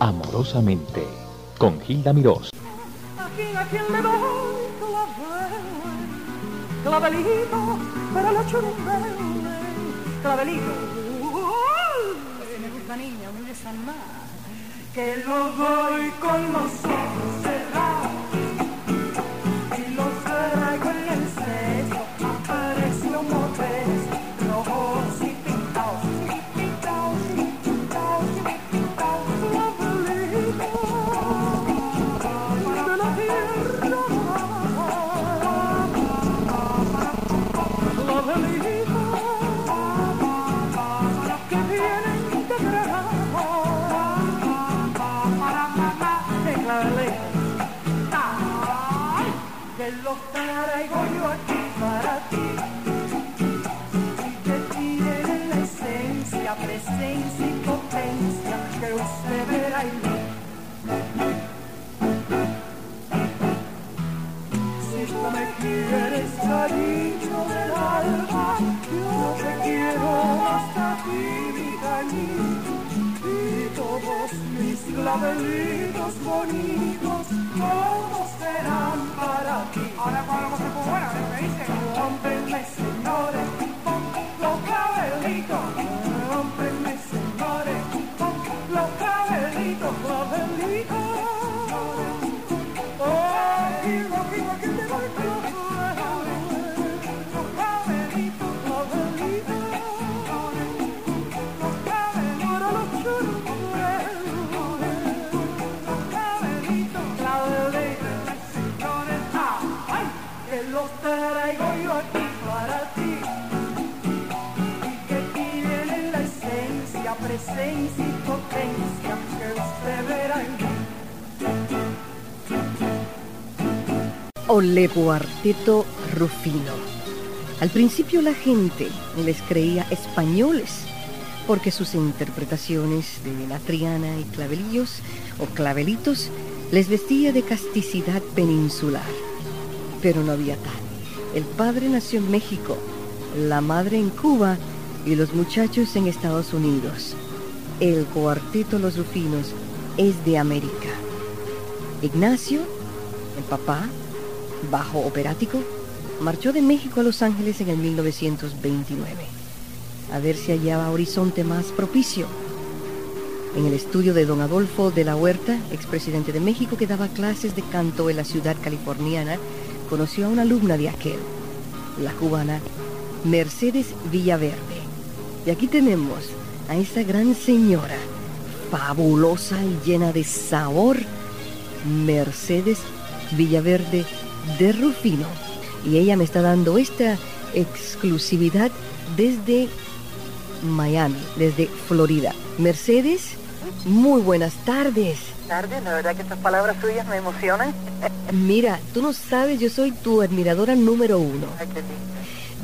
amorosamente con Gilda Mirós. Que lo doy con los me quieres, cariño del alma, yo te quiero hasta ti, mi cariño. Y todos mis clavelitos bonitos, todos serán para ti. Ahora para la cosa buena, ¿qué dice? Rómpenme, señores, Ole Cuarteto Rufino. Al principio la gente les creía españoles porque sus interpretaciones de la triana y clavelillos o clavelitos les vestía de casticidad peninsular. Pero no había tal. El padre nació en México, la madre en Cuba y los muchachos en Estados Unidos. El cuarteto Los Rufinos es de América. Ignacio, el papá, bajo operático, marchó de México a Los Ángeles en el 1929, a ver si hallaba horizonte más propicio. En el estudio de don Adolfo de la Huerta, expresidente de México, que daba clases de canto en la ciudad californiana, conoció a una alumna de aquel, la cubana Mercedes Villaverde. Y aquí tenemos a esa gran señora, fabulosa y llena de sabor, Mercedes Villaverde de Rufino. Y ella me está dando esta exclusividad desde Miami, desde Florida. Mercedes, muy buenas tardes. tardes, la verdad que estas palabras suyas me emocionan. Mira, tú no sabes, yo soy tu admiradora número uno. Ay, qué lindo.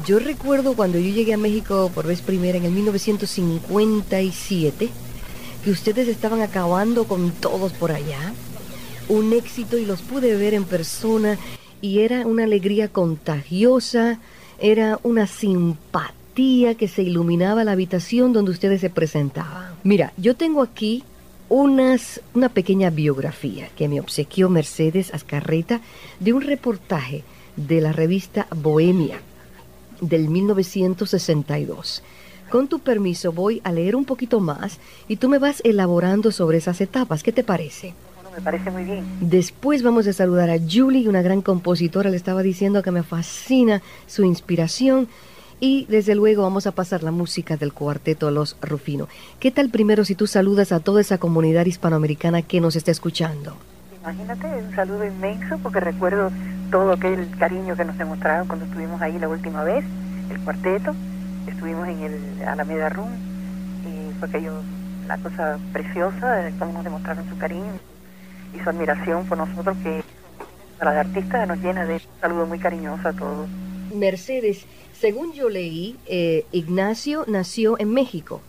Yo recuerdo cuando yo llegué a México por vez primera en el 1957, que ustedes estaban acabando con todos por allá. Un éxito y los pude ver en persona y era una alegría contagiosa, era una simpatía que se iluminaba la habitación donde ustedes se presentaban. Mira, yo tengo aquí unas, una pequeña biografía que me obsequió Mercedes Azcarreta de un reportaje de la revista Bohemia del 1962. Con tu permiso voy a leer un poquito más y tú me vas elaborando sobre esas etapas. ¿Qué te parece? Me parece muy bien. Después vamos a saludar a Julie, una gran compositora. Le estaba diciendo que me fascina su inspiración. Y desde luego vamos a pasar la música del cuarteto Los Rufino. ¿Qué tal primero si tú saludas a toda esa comunidad hispanoamericana que nos está escuchando? Imagínate, un saludo inmenso porque recuerdo todo aquel cariño que nos demostraron cuando estuvimos ahí la última vez, el cuarteto. Estuvimos en el Alameda Room y fue aquello, la cosa preciosa cómo nos demostraron su cariño y su admiración por nosotros que para la artista nos llena de un saludo muy cariñoso a todos. Mercedes, según yo leí, eh, Ignacio nació en México.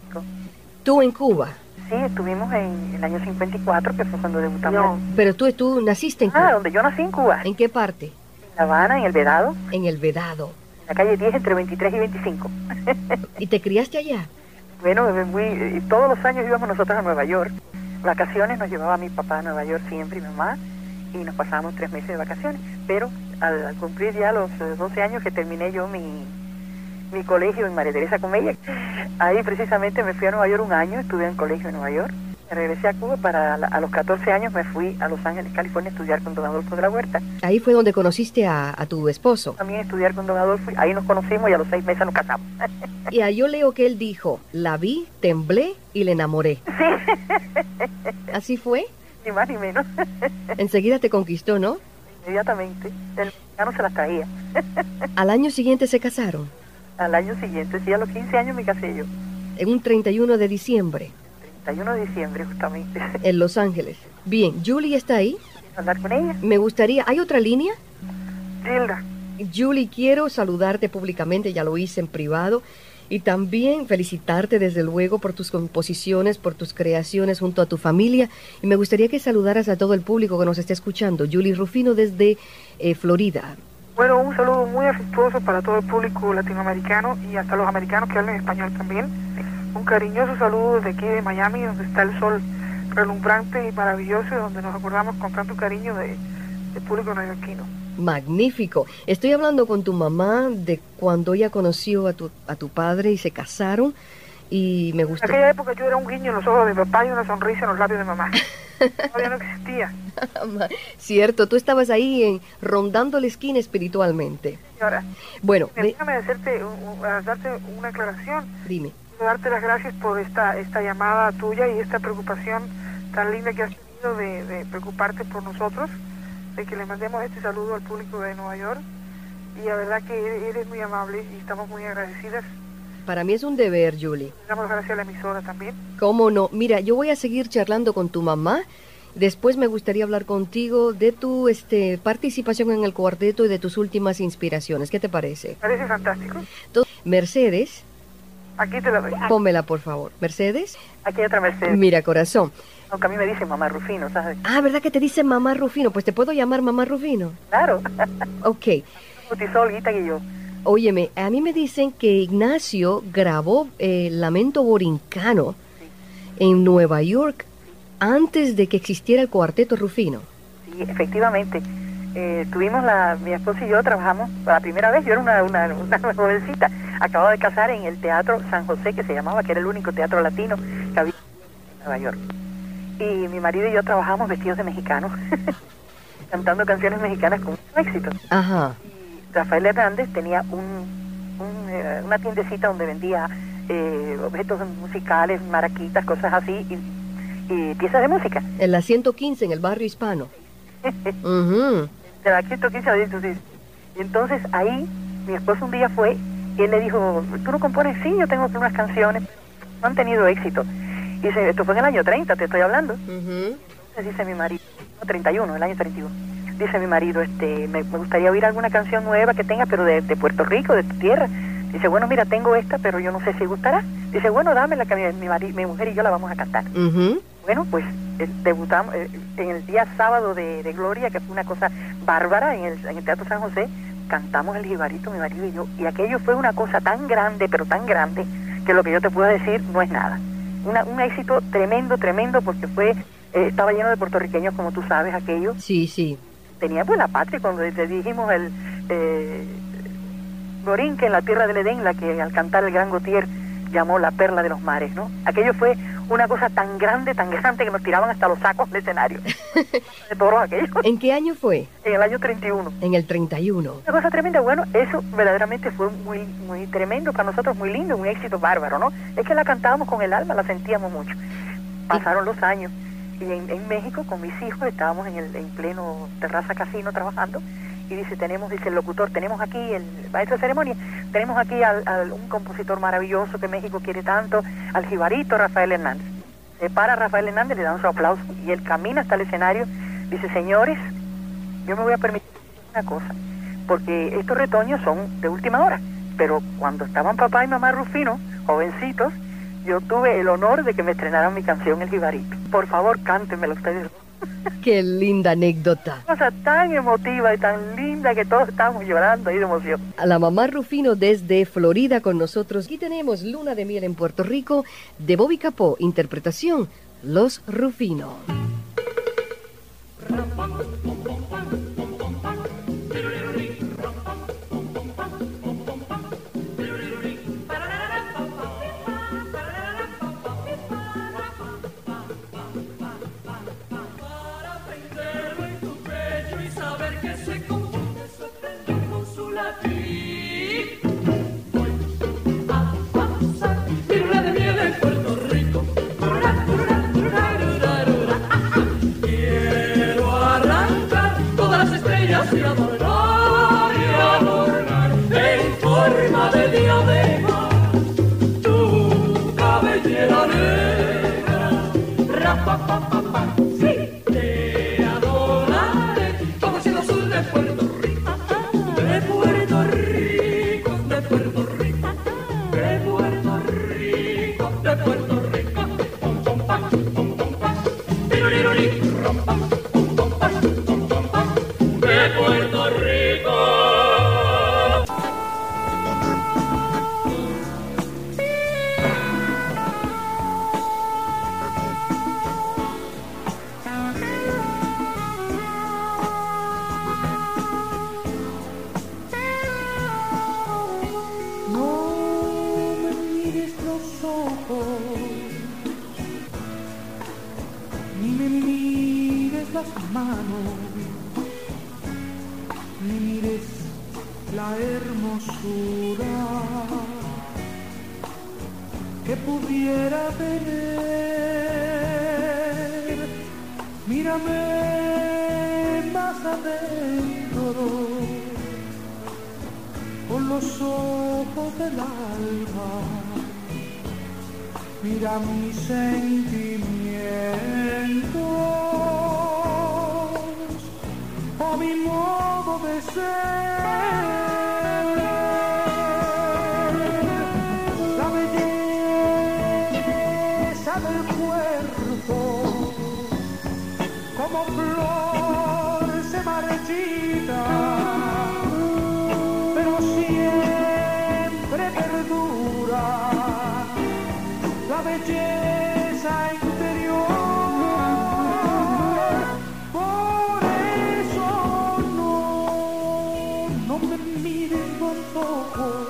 Tú en Cuba. Sí, estuvimos en el año 54, que fue cuando debutamos. Pero tú, tú naciste en Ah, Cuba. donde yo nací en Cuba, en ¿En qué parte? La Habana, en el Vedado, En el Vedado. en la calle 10 entre 23 y 25. ¿Y te criaste allá? bueno, muy, y todos los años íbamos nosotros a Nueva York vacaciones nos llevaba mi papá a Nueva York siempre y mi mamá y nos pasábamos tres meses de vacaciones. Pero al, al cumplir ya los eh, 12 años que terminé yo mi, mi colegio en María Teresa Comella, ahí precisamente me fui a Nueva York un año, estudié en colegio en Nueva York. Regresé a Cuba para a los 14 años me fui a Los Ángeles, California a estudiar con don Adolfo de la Huerta. Ahí fue donde conociste a, a tu esposo. También estudiar con don Adolfo, ahí nos conocimos y a los seis meses nos casamos. Y ahí yo leo que él dijo, la vi, temblé y le enamoré. ¿Así fue? ni más ni menos. Enseguida te conquistó, ¿no? Inmediatamente. El mexicano se las traía. Al año siguiente se casaron, Al año siguiente, sí, a los 15 años me casé yo. en un 31 de diciembre, 31 de diciembre, justamente. en Los Ángeles. Bien, Julie está ahí. hablar con ella. Me gustaría, ¿hay otra línea? Gilda, Julie, quiero saludarte públicamente, ya lo hice en privado, y también felicitarte desde luego por tus composiciones, por tus creaciones junto a tu familia, y me gustaría que saludaras a todo el público que nos esté escuchando. Julie Rufino desde eh, Florida. Bueno, un saludo muy afectuoso para todo el público latinoamericano y hasta los americanos que hablan español también. Un cariñoso saludo desde aquí de Miami, donde está el sol relumbrante y maravilloso, donde nos acordamos con tanto cariño de, del público neoyorquino. Magnífico. Estoy hablando con tu mamá de cuando ella conoció a tu, a tu padre y se casaron, y me En gustó. aquella época yo era un guiño en los ojos de papá y una sonrisa en los labios de mamá. Todavía no existía. Cierto, tú estabas ahí en, rondando la esquina espiritualmente. Y ahora, Bueno, me- déjame hacerte, a darte una aclaración. dime. Quiero darte las gracias por esta, esta llamada tuya y esta preocupación tan linda que has tenido de, de preocuparte por nosotros, de que le mandemos este saludo al público de Nueva York. Y la verdad que eres muy amable y estamos muy agradecidas. Para mí es un deber, Julie. Damos gracias a la emisora también. ¿Cómo no? Mira, yo voy a seguir charlando con tu mamá. Después me gustaría hablar contigo de tu este, participación en el cuarteto y de tus últimas inspiraciones. ¿Qué te parece? Parece fantástico. To- Mercedes, Aquí te la doy. pónmela por favor. Mercedes, aquí hay otra Mercedes. mira corazón. Aunque a mí me dicen mamá Rufino, ¿sabes? Ah, ¿verdad que te dice mamá Rufino? Pues te puedo llamar mamá Rufino. Claro. Ok. Bautizó Olguita y yo. Óyeme, a mí me dicen que Ignacio grabó eh, Lamento Borincano en Nueva York antes de que existiera el cuarteto Rufino. Sí, efectivamente. Eh, tuvimos la, mi esposo y yo trabajamos por la primera vez, yo era una, una, una jovencita, acababa de casar en el Teatro San José, que se llamaba, que era el único teatro latino que había en Nueva York. Y mi marido y yo trabajamos vestidos de mexicanos, cantando canciones mexicanas con mucho éxito. Ajá. Rafael Hernández tenía un, un, eh, una tiendecita donde vendía eh, objetos musicales, maraquitas, cosas así, y, y piezas de música. En la 115, en el barrio hispano. Ujú. de la 115 a 116. Y entonces ahí mi esposo un día fue y él le dijo, ¿tú no compones? Sí, yo tengo unas canciones, no han tenido éxito. Y dice, esto fue en el año 30, te estoy hablando. Ujú. Entonces dice mi marido, no, 31, el año 31. Dice mi marido, este, me, me gustaría oír alguna canción nueva que tenga, pero de, de Puerto Rico, de tu tierra. Dice, bueno, mira, tengo esta, pero yo no sé si gustará. Dice, bueno, dámela, que mi, mi, mari- mi mujer y yo la vamos a cantar. Bueno, pues eh, debutamos eh, en el día sábado de, de Gloria, que fue una cosa bárbara en el, en el Teatro San José, cantamos el jibarito, mi marido y yo, y aquello fue una cosa tan grande, pero tan grande, que lo que yo te puedo decir no es nada. Una- un éxito tremendo, tremendo, porque fue, eh, estaba lleno de puertorriqueños, como tú sabes, aquello. Sí, sí. Tenía pues la patria, cuando le dijimos el eh, Borinque en la tierra del Edén, la que al cantar el gran Gautier llamó la perla de los mares, ¿no? Aquello fue una cosa tan grande, tan grande que nos tiraban hasta los sacos del escenario. de. ¿En qué año fue? En el año 31. En el 31. Una cosa tremenda, bueno, eso verdaderamente fue muy muy tremendo para nosotros, muy lindo, un éxito bárbaro, ¿no? Es que la cantábamos con el alma, la sentíamos mucho. Pasaron los años y en, México con mis hijos estábamos en el en pleno terraza casino trabajando y dice, tenemos, dice el locutor, tenemos aquí el maestro de ceremonia, tenemos aquí al, al- un compositor maravilloso que México quiere tanto, al jibarito Rafael Hernández. Se para Rafael Hernández, le dan su aplauso y él camina hasta el escenario, dice, señores, yo me voy a permitir una cosa, porque estos retoños son de última hora, pero cuando estaban papá y mamá Rufino, jovencitos, yo tuve el honor de que me estrenaran mi canción El Jibarito. Por favor, cántenmela ustedes. Qué linda anécdota. Cosa tan emotiva y tan linda que todos estábamos llorando ahí de emoción. A la mamá Rufino desde Florida con nosotros. Aquí tenemos Luna de Miel en Puerto Rico de Bobby Capó, interpretación Los Rufino. Mírame más adentro con los ojos del alma. Mira mis sentimientos o mi modo de ser. Pero siempre perdura la belleza interior. Por eso no, no me mires los ojos,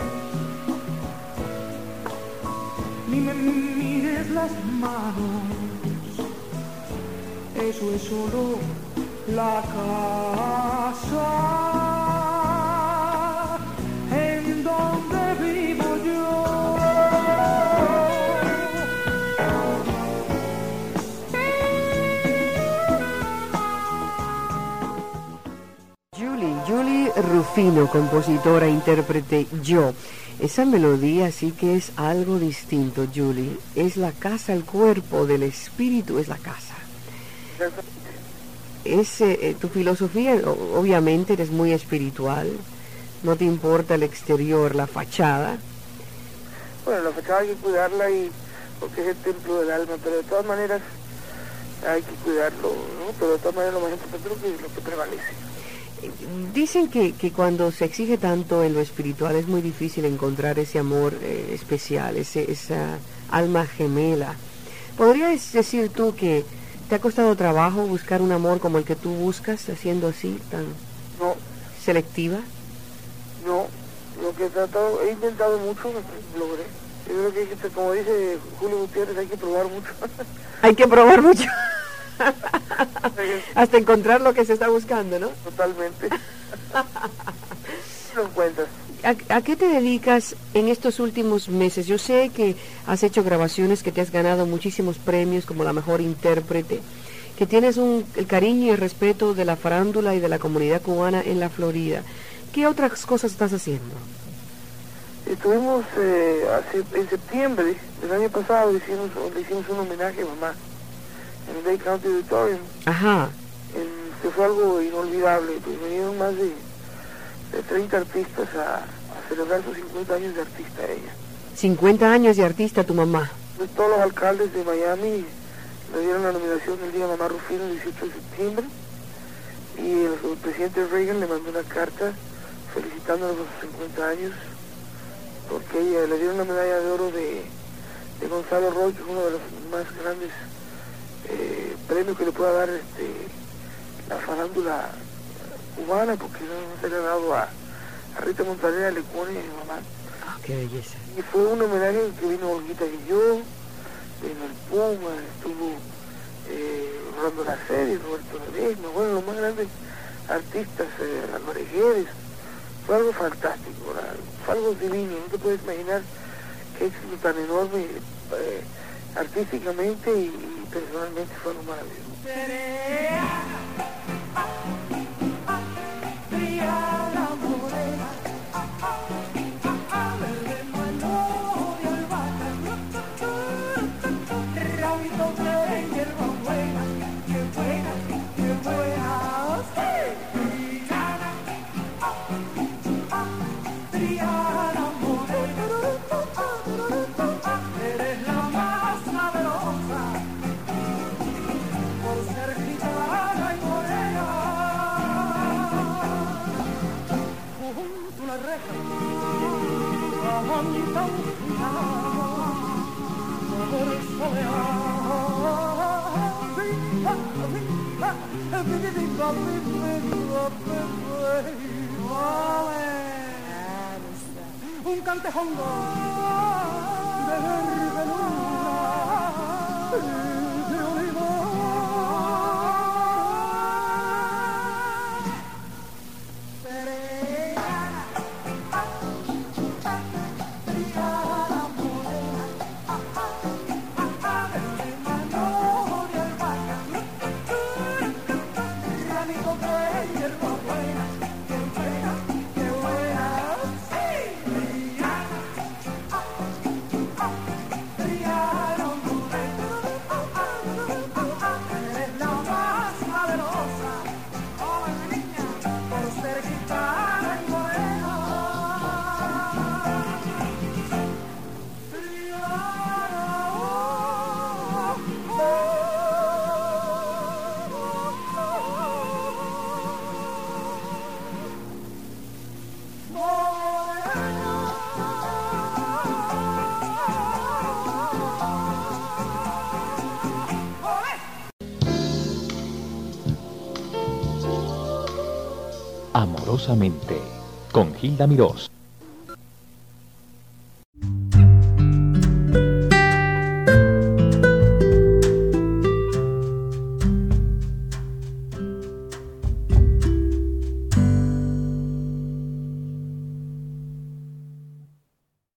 ni me mires las manos. Eso es solo la casa en donde vivo yo. Julie, Julie Rufino, compositora, intérprete, yo. Esa melodía sí que es algo distinto, Julie. Es la casa, el cuerpo del espíritu es la casa. Es eh, eh, tu filosofía, obviamente eres muy espiritual. No te importa el exterior, la fachada. Bueno, la fachada hay que cuidarla y porque es el templo del alma, pero de todas maneras hay que cuidarlo, ¿no? Pero de todas maneras lo más importante es lo que, lo que prevalece. Dicen que, que cuando se exige tanto en lo espiritual es muy difícil encontrar ese amor eh, especial, ese, esa alma gemela. ¿Podrías decir tú que te ha costado trabajo buscar un amor como el que tú buscas, haciendo así, tan No, selectiva? no, lo que he tratado, he intentado mucho, logré. Yo creo que, como dice Julio Gutiérrez, hay que probar mucho. Hay que probar mucho. Hasta encontrar lo que se está buscando, ¿no? Totalmente. lo encuentras. ¿A, a qué te dedicas en estos últimos meses? Yo sé que has hecho grabaciones, que te has ganado muchísimos premios como la mejor intérprete, que tienes un, el cariño y el respeto de la farándula y de la comunidad cubana en la Florida. ¿Qué otras cosas estás haciendo? Estuvimos eh, hace- en septiembre del año pasado, hicimos, le hicimos un homenaje a mamá en el Bay County Auditorium. Ajá. en- que fue algo inolvidable. Pues vinieron más de, de 30 artistas a, celebrar sus 50 años de artista ella. 50 años de artista tu mamá. Pues todos los alcaldes de Miami le dieron la nominación del Día de Mamá Rufino el 18 de septiembre y el, el presidente Reagan le mandó una carta felicitándonos por sus 50 años porque ella le dieron la medalla de oro de, de Gonzalo Roy, que es uno de los más grandes eh, premio que le pueda dar este, la farándula cubana, porque no se le ha dado a, a Rita le pone mi mamá. Ah, qué belleza. Y fue un homenaje en que vino Olguita yo, vino el Puma, estuvo eh, Rolando Serie, Roberto Ledesma, bueno, los más grandes artistas, eh, Álvarez Guedes. Fue algo fantástico, ¿verdad? fue algo divino, no te puedes imaginar qué éxito tan enorme eh, artísticamente y, y personalmente fue algo maravilloso. Un cantejongo de verde Amorosamente, con Gilda Mirós.